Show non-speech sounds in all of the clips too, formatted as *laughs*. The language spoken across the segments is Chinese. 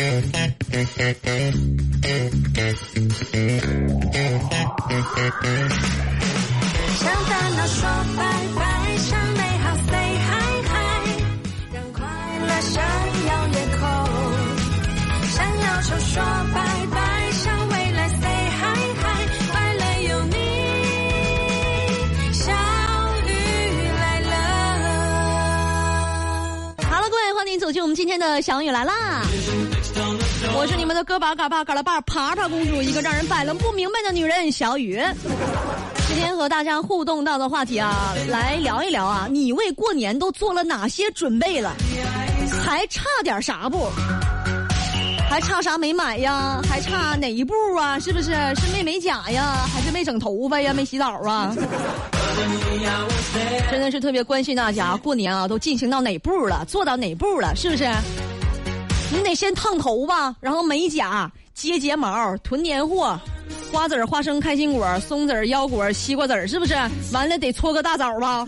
向烦恼说拜拜，向美好 say hi hi，让快乐闪耀夜空。向忧愁说拜拜，向未来 say hi hi，快乐有你，小雨来了。好了，各位，欢迎走进我们今天的小雨来啦！我是你们的哥巴嘎巴嘎拉巴爬爬公主，一个让人摆弄不明白的女人小雨。今天和大家互动到的话题啊，来聊一聊啊，你为过年都做了哪些准备了？还差点啥不？还差啥没买呀？还差哪一步啊？是不是？是没美甲呀？还是没整头发呀？没洗澡啊？真的是特别关心大家，过年啊都进行到哪步了？做到哪步了？是不是？你得先烫头发，然后美甲、接睫毛、囤年货，瓜子儿、花生、开心果、松子儿、腰果、西瓜籽儿，是不是？完了得搓个大枣吧。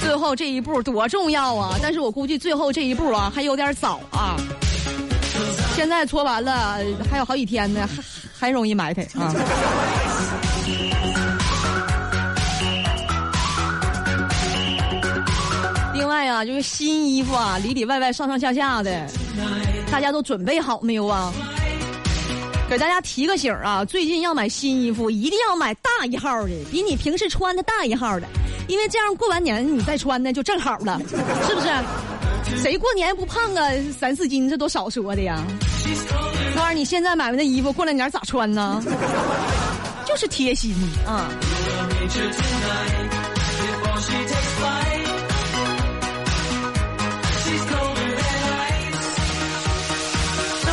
最后这一步多重要啊！但是我估计最后这一步啊还有点早啊。现在搓完了还有好几天呢，还还容易埋汰啊。外啊，就是新衣服啊，里里外外、上上下下的，大家都准备好没有啊？给大家提个醒啊，最近要买新衣服，一定要买大一号的，比你平时穿的大一号的，因为这样过完年你再穿呢就正好了，*laughs* 是不是？谁过年不胖个三四斤？这都少说的呀。那玩意儿你现在买完的衣服，过来年咋穿呢？就是贴心啊。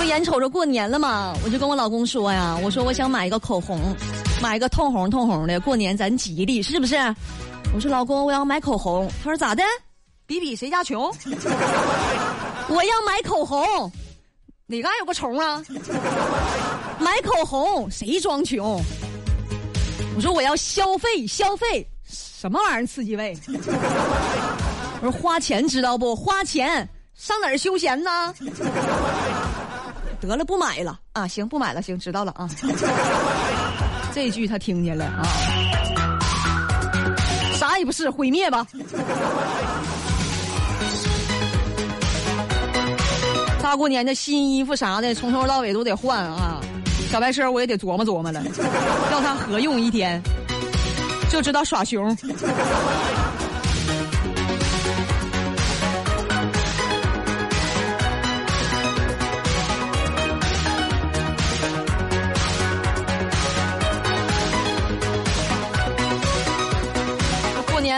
眼瞅着过年了嘛，我就跟我老公说呀，我说我想买一个口红，买一个透红透红的，过年咱吉利，是不是？我说老公，我要买口红。他说咋的？比比谁家穷？*laughs* 我要买口红，哪嘎有个虫啊？买口红谁装穷？我说我要消费消费，什么玩意儿刺激胃？*laughs* 我说花钱知道不？花钱上哪儿休闲呢？得了，不买了啊！行，不买了，行，知道了啊。*laughs* 这句他听见了啊，啥也不是，毁灭吧。大过年的新衣服啥的，从头到尾都得换啊。小白车我也得琢磨琢磨了，要它合用一天，就知道耍熊。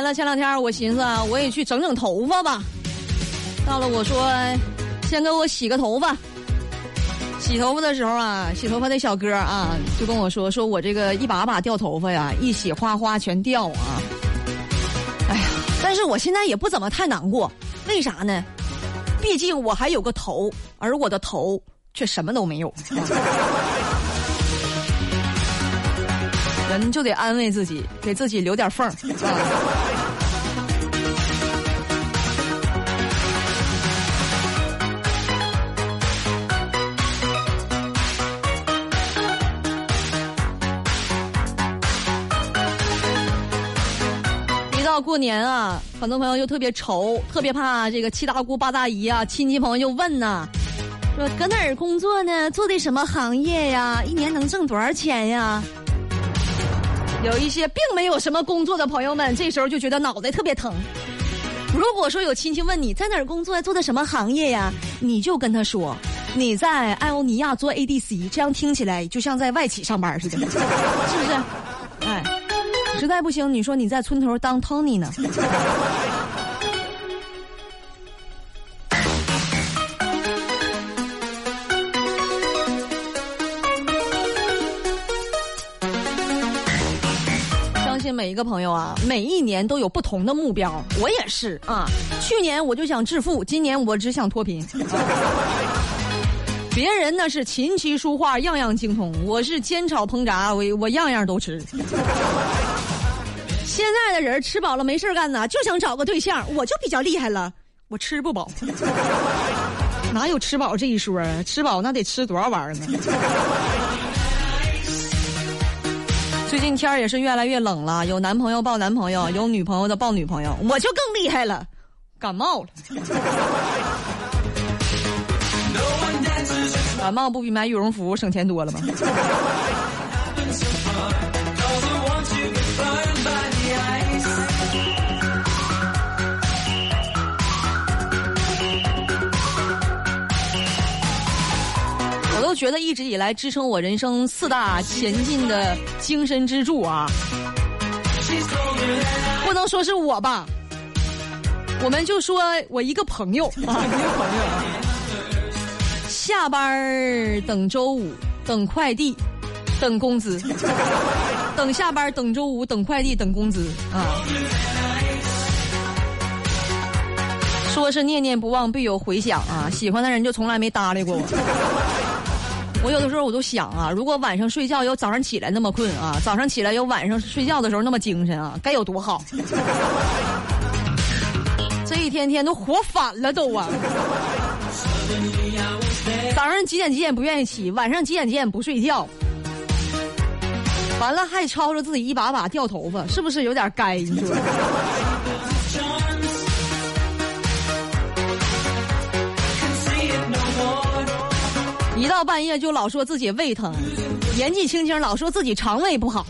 过年了，前两天我寻思，我也去整整头发吧。到了，我说先给我洗个头发。洗头发的时候啊，洗头发的小哥啊就跟我说，说我这个一把把掉头发呀，一洗哗哗全掉啊。哎呀，但是我现在也不怎么太难过，为啥呢？毕竟我还有个头，而我的头却什么都没有。*laughs* 人就得安慰自己，给自己留点缝儿 *laughs* 啊。一到过年啊，很多朋友就特别愁，特别怕这个七大姑八大姨啊，亲戚朋友就问呐，说搁哪儿工作呢？做的什么行业呀？一年能挣多少钱呀？有一些并没有什么工作的朋友们，这时候就觉得脑袋特别疼。如果说有亲戚问你在哪儿工作，做的什么行业呀，你就跟他说你在艾欧尼亚做 ADC，这样听起来就像在外企上班似的，是不是？哎，实在不行，你说你在村头当 Tony 呢？每一个朋友啊，每一年都有不同的目标。我也是啊，去年我就想致富，今年我只想脱贫。*laughs* 别人那是琴棋书画样样精通，我是煎炒烹炸，我我样样都吃。现在的人吃饱了没事干呢，就想找个对象，我就比较厉害了，我吃不饱，*laughs* 哪有吃饱这一说啊？吃饱那得吃多少玩意儿呢？最近天儿也是越来越冷了，有男朋友抱男朋友，有女朋友的抱女朋友，我就更厉害了，感冒了。*laughs* 感冒不比买羽绒服省钱多了吗？觉得一直以来支撑我人生四大前进的精神支柱啊，不能说是我吧，我们就说我一个朋友啊，*laughs* 一个朋友啊，下班儿等周五，等快递，等工资，*laughs* 等下班等周五，等快递，等工资啊。说是念念不忘必有回响啊，喜欢的人就从来没搭理过我。我有的时候我都想啊，如果晚上睡觉有早上起来那么困啊，早上起来有晚上睡觉的时候那么精神啊，该有多好！这一天天都活反了都啊！早上几点几点不愿意起，晚上几点几点不睡觉，完了还吵着自己一把把掉头发，是不是有点该？你说？一到半夜就老说自己胃疼，年纪轻轻老说自己肠胃不好，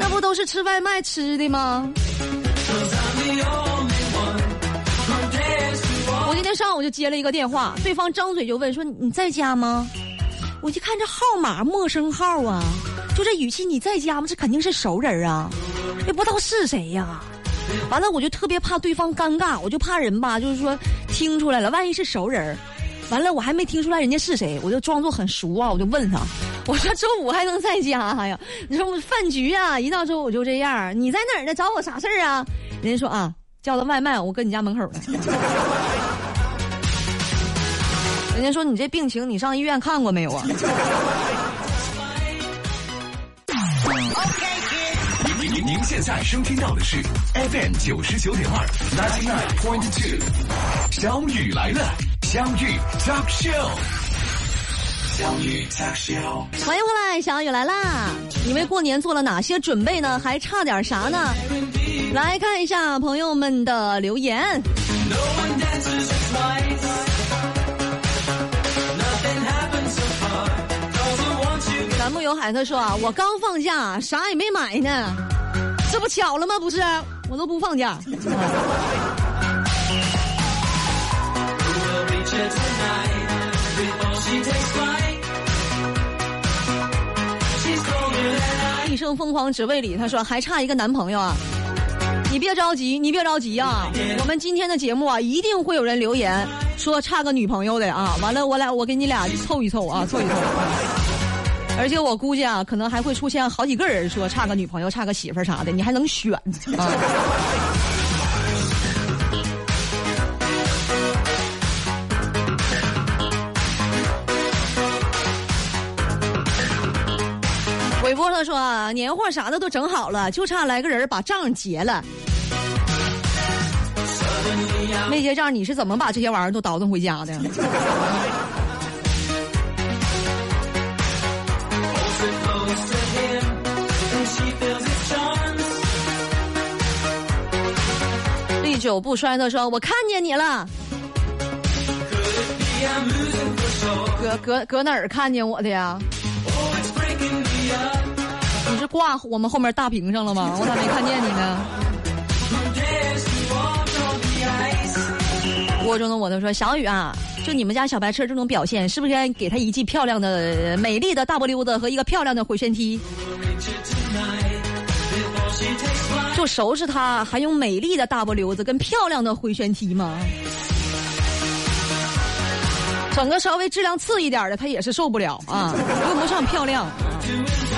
那不都是吃外卖吃的吗？我今天上午就接了一个电话，对方张嘴就问说你在家吗？我一看这号码陌生号啊，就这语气你在家吗？这肯定是熟人啊，也不知道是谁呀。完了我就特别怕对方尴尬，我就怕人吧，就是说听出来了，万一是熟人。完了，我还没听出来人家是谁，我就装作很熟啊，我就问他，*laughs* 我说周五还能在家呀？你说我饭局啊，一到周五就这样。你在哪儿呢？找我啥事儿啊？人家说啊，叫的外卖，我搁你家门口呢。*laughs* 人家说你这病情，你上医院看过没有啊？您 *laughs* 您您现在收听到的是 FM 九十九点二，ninety nine point two，小雨来了。相遇 talk show，相遇 talk show，欢迎回来，小雨来啦！你为过年做了哪些准备呢？还差点啥呢？来看一下朋友们的留言。栏目有海特说啊，我刚放假，啥也没买呢，这不巧了吗？不是，我都不放假。一生疯狂只为你，他说还差一个男朋友啊！你别着急，你别着急啊！我们今天的节目啊，一定会有人留言说差个女朋友的啊！完了，我俩我给你俩凑一凑啊，凑一凑。而且我估计啊，可能还会出现好几个人说差个女朋友、差个媳妇啥的，你还能选啊？*laughs* 说年货啥的都整好了，就差来个人把账结了。没结账，你是怎么把这些玩意儿都倒腾回家的？历久不衰的说：“我看见你了。”搁搁搁哪儿看见我的呀？挂我们后面大屏上了吗？*laughs* 我咋没看见你呢？锅中的我都说小雨啊，就你们家小白车这种表现，是不是该给他一记漂亮的、美丽的大波溜子和一个漂亮的回旋踢？就收拾他，还用美丽的大波溜子跟漂亮的回旋踢吗？整个稍微质量次一点的，他也是受不了啊，用不上漂亮。不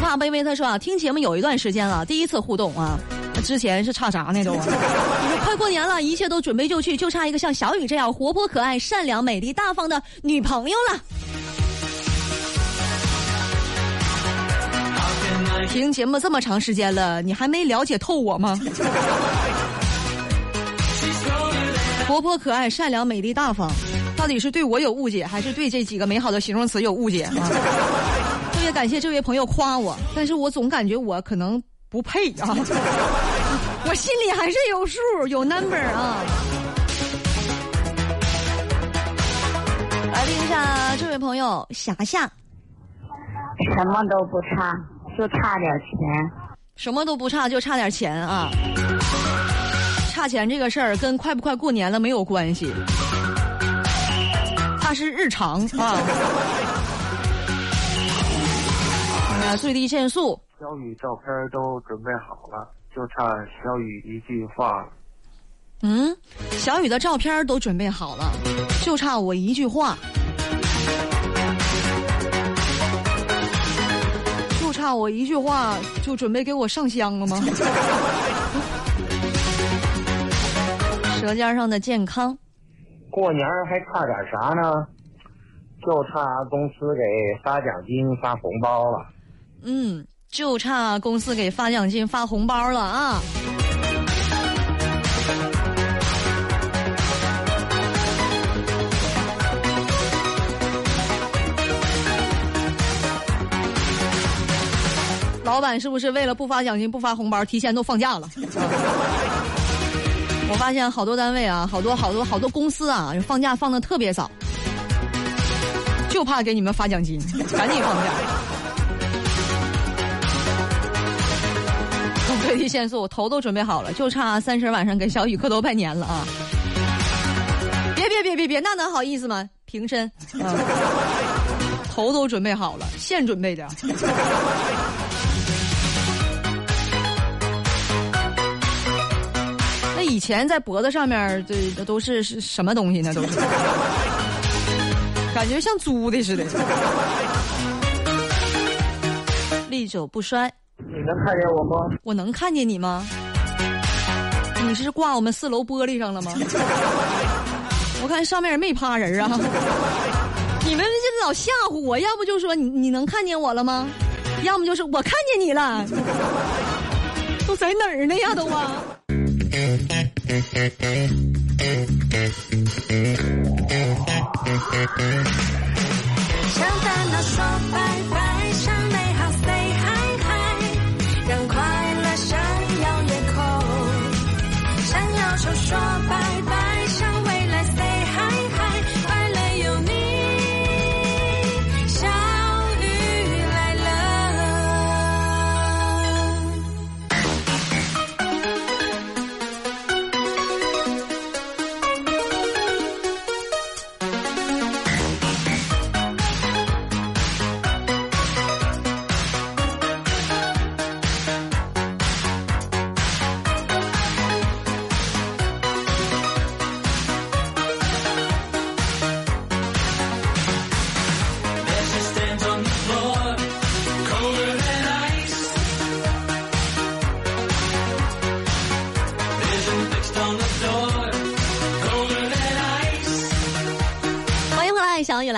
怕卑微，他说啊，听节目有一段时间了，第一次互动啊，之前是差啥呢都？*laughs* 快过年了，一切都准备就绪，就差一个像小雨这样活泼可爱、善良、美丽、大方的女朋友了。听节目这么长时间了，你还没了解透我吗？活泼可爱、善良、美丽、大方，到底是对我有误解，还是对这几个美好的形容词有误解感谢这位朋友夸我，但是我总感觉我可能不配啊。*laughs* 我心里还是有数，有 number 啊。来听一下这位朋友霞霞，什么都不差，就差点钱。什么都不差，就差点钱啊。差钱这个事儿跟快不快过年了没有关系，它是日常啊。啊，最低限速，小雨照片都准备好了，就差小雨一句话了。嗯，小雨的照片都准备好了，就差我一句话，就差我一句话，就准备给我上香了吗？*laughs* 舌尖上的健康，过年还差点啥呢？就差公司给发奖金、发红包了。嗯，就差公司给发奖金、发红包了啊！老板是不是为了不发奖金、不发红包，提前都放假了？*laughs* 我发现好多单位啊，好多好多好多公司啊，放假放的特别早，就怕给你们发奖金，赶紧放假。最低限速，头都准备好了，就差三十晚上给小雨磕头拜年了啊！别别别别别，那能好意思吗？平身，嗯，*laughs* 头都准备好了，现准备的。*laughs* 那以前在脖子上面这都是是什么东西呢？都是，感觉像租的似的。历久不衰。你能看见我吗？我能看见你吗？你是挂我们四楼玻璃上了吗？*laughs* 我看上面也没趴人啊。你们这老吓唬我，要不就说你你能看见我了吗？要么就是我看见你了。都在哪儿呢呀？都啊！向烦恼说拜拜，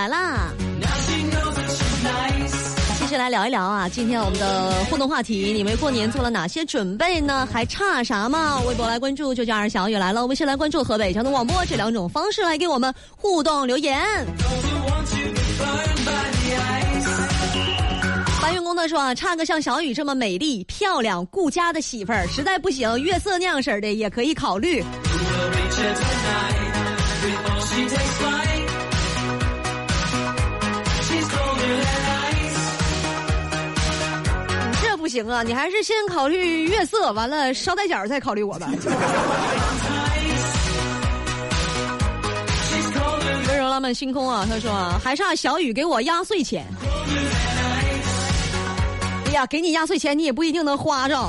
来，啦！继续来聊一聊啊，今天我们的互动话题，你为过年做了哪些准备呢？还差啥吗？微博来关注就叫二小雨来了，微信来关注河北交通广播这两种方式来给我们互动留言。搬运工的说啊，差个像小雨这么美丽、漂亮、顾家的媳妇儿，实在不行，月色那样式的也可以考虑。不行啊！你还是先考虑月色，完了捎带脚再考虑我吧。温柔浪漫星空啊，他说，还差小雨给我压岁钱。哎呀，给你压岁钱你也不一定能花着，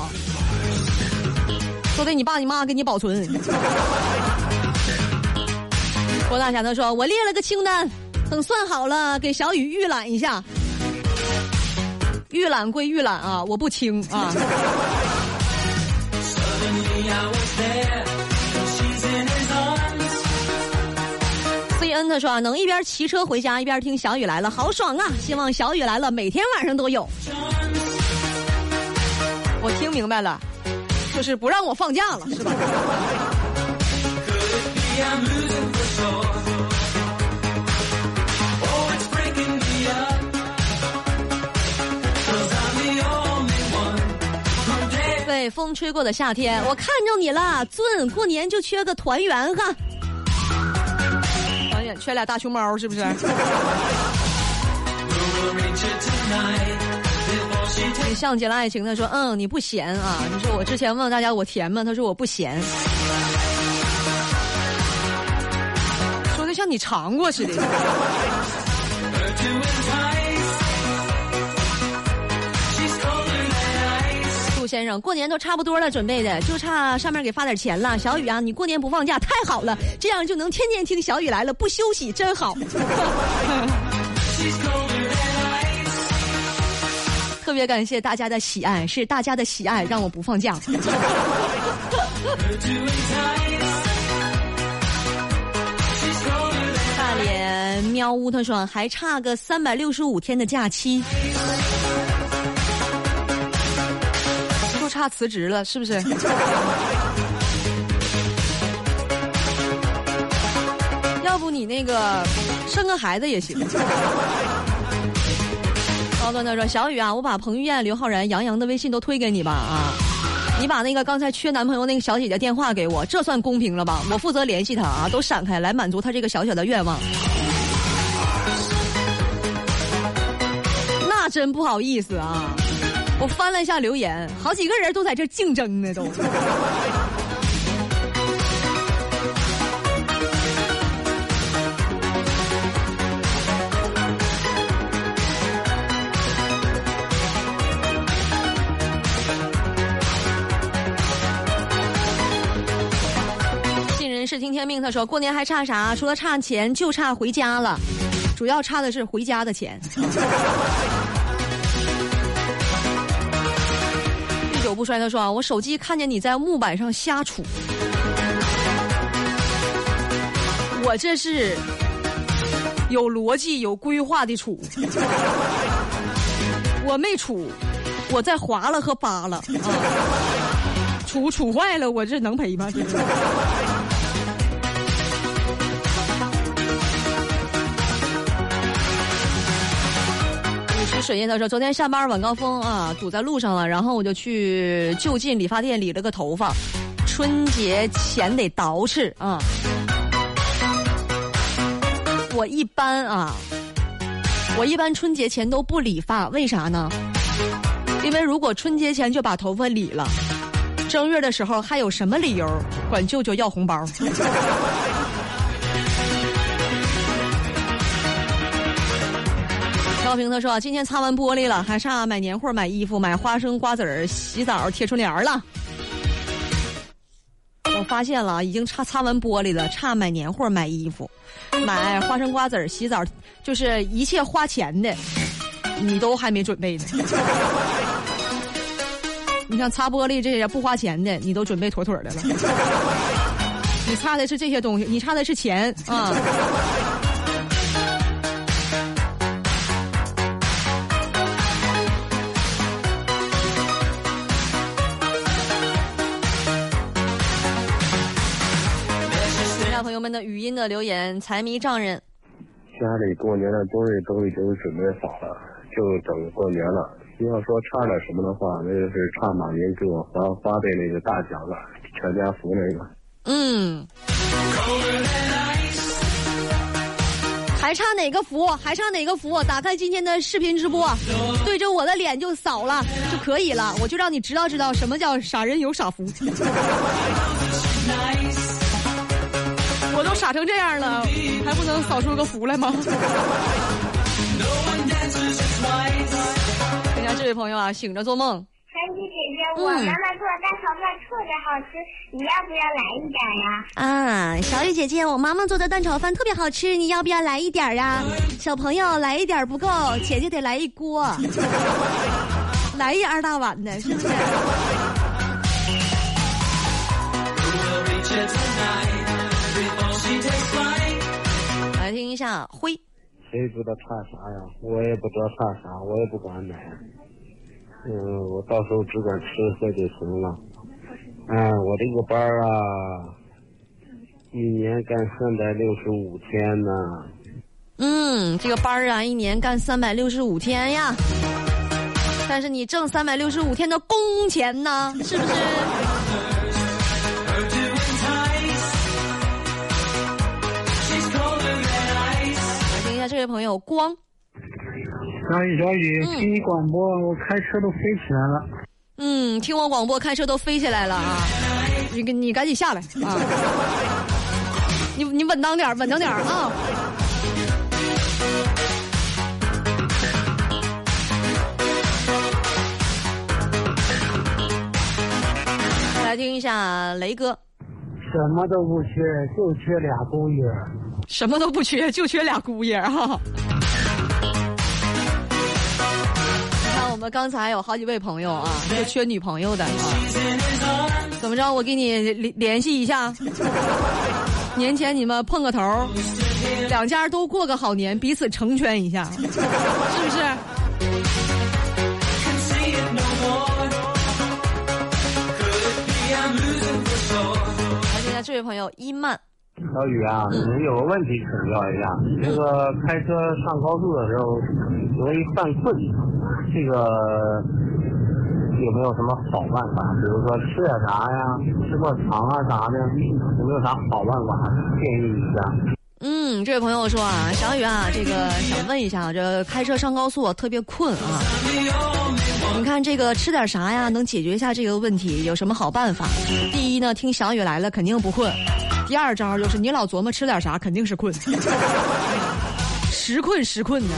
都得你爸你妈给你保存。郭大侠他说，我列了个清单，等算好了给小雨预览一下。预览归预览啊，我不清啊。C N 他说啊，能一边骑车回家一边听小雨来了，好爽啊！希望小雨来了每天晚上都有。我听明白了，就是不让我放假了，是吧？*laughs* 被风吹过的夏天，我看着你了，尊，过年就缺个团圆哈。团圆缺俩大熊猫是不是？*laughs* 你像极了爱情，他说：“嗯，你不咸啊。”你说我之前问大家我甜吗？他说我不咸，说的像你尝过似的。先生，过年都差不多了，准备的就差上面给发点钱了。*laughs* 小雨啊，你过年不放假太好了，这样就能天天听小雨来了，不休息真好。*laughs* 特别感谢大家的喜爱，是大家的喜爱让我不放假。*laughs* 大连喵呜，他说还差个三百六十五天的假期，就差辞职了，是不是？*laughs* 要不你那个生个孩子也行。*laughs* 高端的说：“小雨啊，我把彭于晏、刘昊然、杨洋的微信都推给你吧啊，你把那个刚才缺男朋友那个小姐姐电话给我，这算公平了吧？我负责联系她啊，都闪开来满足她这个小小的愿望。那真不好意思啊，我翻了一下留言，好几个人都在这竞争呢都。”是听天命，他说过年还差啥？除了差钱，就差回家了。主要差的是回家的钱。久不摔，他说，我手机看见你在木板上瞎杵，我这是有逻辑、有规划的杵，*laughs* 我没杵，我在划了和扒了。啊，杵杵坏了，我这能赔吗？*laughs* 水印他说：“昨天下班晚高峰啊，堵在路上了，然后我就去就近理发店理了个头发。春节前得捯饬啊。我一般啊，我一般春节前都不理发，为啥呢？因为如果春节前就把头发理了，正月的时候还有什么理由管舅舅要红包？” *laughs* 高平他说：“今天擦完玻璃了，还差买年货、买衣服、买花生、瓜子儿、洗澡、贴春联了。我发现了，已经擦擦完玻璃了，差买年货、买衣服、买花生、瓜子儿、洗澡，就是一切花钱的，你都还没准备呢。*laughs* 你像擦玻璃这些不花钱的，你都准备妥妥的了。你差的是这些东西，你差的是钱啊。”们的语音的留言，财迷丈人，家里过年的东西都已经准备好了，就等过年了。要说差点什么的话，那就是差马云给我发发的那个大奖了，全家福那个。嗯。还差哪个福？还差哪个福？打开今天的视频直播，对着我的脸就扫了就可以了，我就让你知道知道什么叫傻人有傻福。*laughs* 傻成这样了，还不能扫出个福来吗？*laughs* 人家这位朋友啊，醒着做梦。传奇姐姐，我妈妈做的蛋炒饭特别好吃，你要不要来一点呀？啊，小雨姐姐，我妈妈做的蛋炒饭特别好吃，你要不要来一点啊？小朋友，来一点不够，姐姐得来一锅，*laughs* 来一二大碗的，是不是？*laughs* 听一下灰。谁知道差啥呀？我也不知道差啥，我也不管买。嗯，我到时候只管吃喝就行了。嗯，我这个班儿啊，一年干三百六十五天呢。嗯，这个班儿啊，一年干三百六十五天呀。但是你挣三百六十五天的工钱呢，是不是？下这位朋友光，小雨，小雨，嗯听你广播，我开车都飞起来了。嗯，听我广播，开车都飞起来了啊！你你赶紧下来啊！你你稳当点儿，稳当点儿啊！来听一下雷哥，什么都不缺，就缺俩姑爷。什么都不缺，*laughs* 就缺俩姑爷哈！你看，我们刚才有好几位朋友啊，*laughs* 就缺女朋友的啊。怎么着？我给你联联系一下，*laughs* 年前你们碰个头儿，两家都过个好年，彼此成全一下，是不是？来听一下这位朋友伊曼。小雨啊，你有个问题请教一下，这个开车上高速的时候容易犯困，这个有没有什么好办法？比如说吃点啥呀，吃块糖啊啥的，有没有啥好办法建议一下？嗯，这位朋友说啊，小雨啊，这个想问一下，这开车上高速特别困啊，你看这个吃点啥呀，能解决一下这个问题？有什么好办法？第一呢，听小雨来了，肯定不困；第二招就是你老琢磨吃点啥，肯定是困，*laughs* 时困时困的，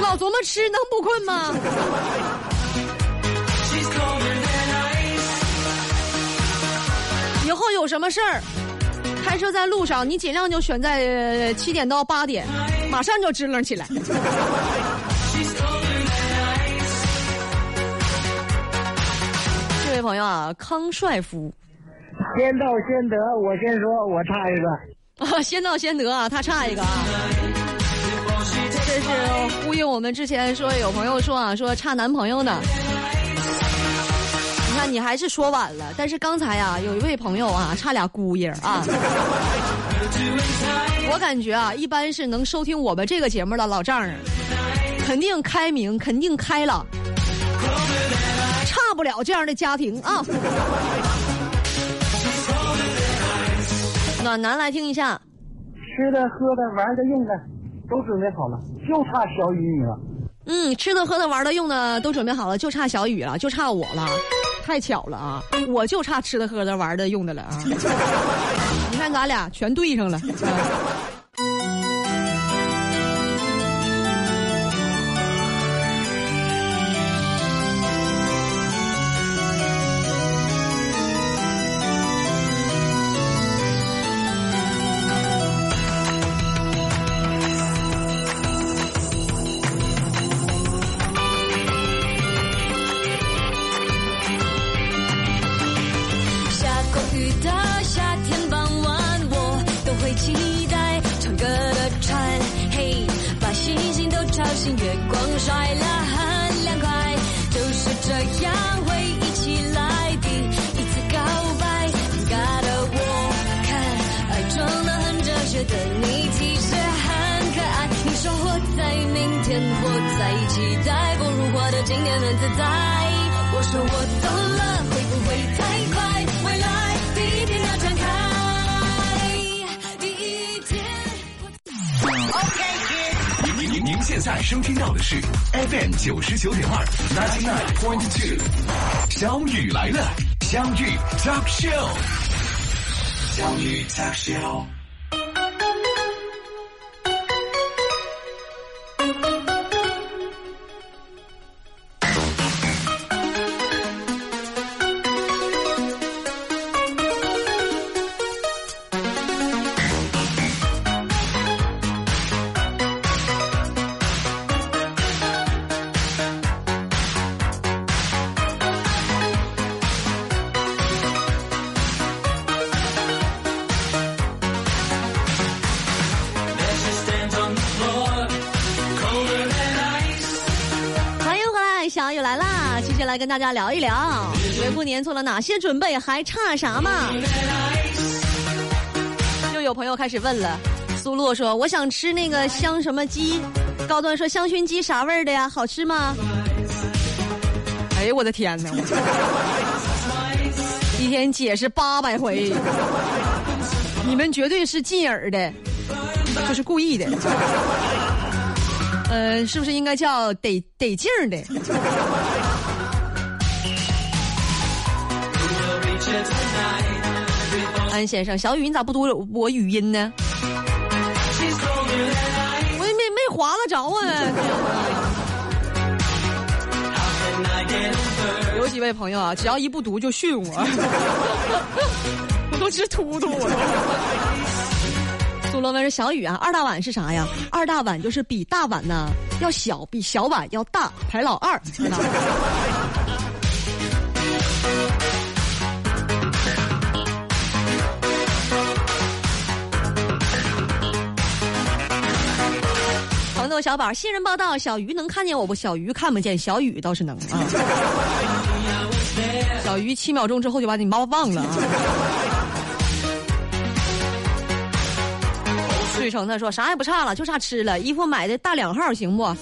老琢磨吃能不困吗？以后有什么事儿？开车在路上，你尽量就选在七点到八点，马上就支棱起来。这位朋友啊，康帅夫，*laughs* 先到先得，我先说，我差一个。啊，先到先得啊，他差一个啊。这是呼应我们之前说有朋友说啊，说差男朋友呢。你看你还是说晚了，但是刚才啊，有一位朋友啊，差俩姑爷啊。我感觉啊，一般是能收听我们这个节目的老丈人，肯定开明，肯定开朗，差不了这样的家庭啊。暖男来听一下。吃的、喝的、玩的、用的都准备好了，就差小雨你了。嗯，吃的、喝的、玩的、用的都准备好了，就差小雨了，就差我了，太巧了啊！我就差吃的、喝的、玩的、用的了啊！*laughs* 你看咱俩全对上了。在收听到的是 FM 九十九点二，ninety nine point two，小雨来了，相遇 Talk Show，相遇 Talk Show。来跟大家聊一聊，为过年做了哪些准备，还差啥嘛？又有朋友开始问了，苏洛说：“我想吃那个香什么鸡。”高端说：“香薰鸡啥味儿的呀？好吃吗？”哎呦我的天哪！一天解释八百回，你们绝对是进耳的，就是故意的。呃，是不是应该叫得得劲儿的？安先生，小雨，你咋不读我语音呢？我也没没划拉着啊！*laughs* 有几位朋友啊，只要一不读就训我，*laughs* 我都直突突我。*laughs* 苏罗文是小雨啊，二大碗是啥呀？二大碗就是比大碗呢要小，比小碗要大，排老二。豆小宝，新人报道，小鱼能看见我不？小鱼看不见，小雨倒是能啊。*laughs* 小鱼七秒钟之后就把你妈忘了啊。*laughs* 翠成他说啥也不差了，就差吃了。衣服买的大两号行不？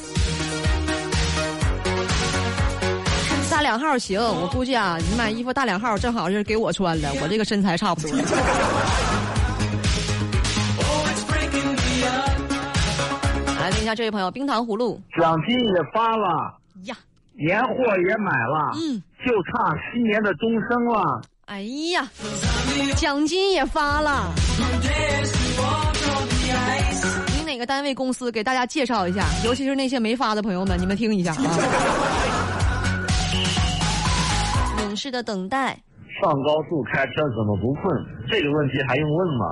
大两号行，我估计啊，你买衣服大两号正好是给我穿了，我这个身材差不多。下这位朋友，冰糖葫芦奖金也发了呀，年货也买了，嗯，就差新年的钟声了。哎呀，奖金也发了。你哪个单位公司给大家介绍一下？尤其是那些没发的朋友们，你们听一下啊。*laughs* 勇士的等待，上高速开车怎么不困？这个问题还用问吗？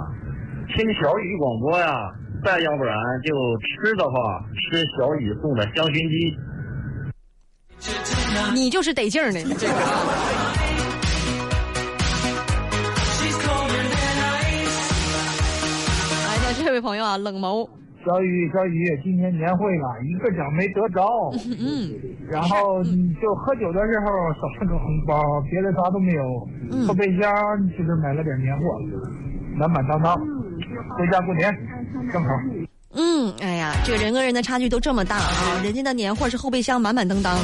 听小雨广播呀，再要不然就吃的话，吃小雨送的香薰鸡。你就是得劲儿呢这个啊。来听这位朋友啊，冷眸。小雨，小雨，今天年会了，一个奖没得着。嗯，然后你就喝酒的时候少了个红包，别的啥都没有。嗯后备箱就是买了点年货，满满当当，回家过年正好。嗯，哎呀，这个人跟人的差距都这么大啊！人家的年货是后备箱满满当当，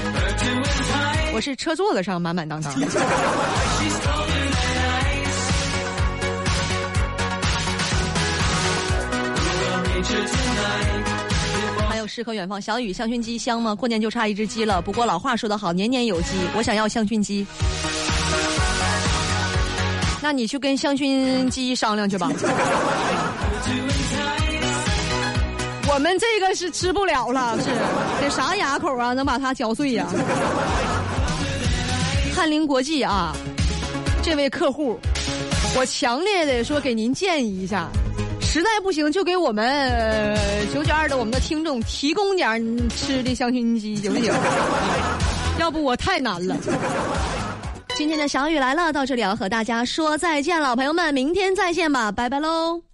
我是车座子上满满当当。还有诗和远方，小雨香薰鸡香吗？过年就差一只鸡了。不过老话说得好，年年有鸡。我想要香薰鸡，那你去跟香薰鸡商量去吧。我们这个是吃不了了，是这啥牙口啊，能把它嚼碎呀、*laughs* 翰林国际啊，这位客户，我强烈的说给您建议一下，实在不行就给我们九九二的我们的听众提供点吃的香薰机，行不行？要不我太难了。今天的小雨来了，到这里要和大家说再见了，朋友们，明天再见吧，拜拜喽。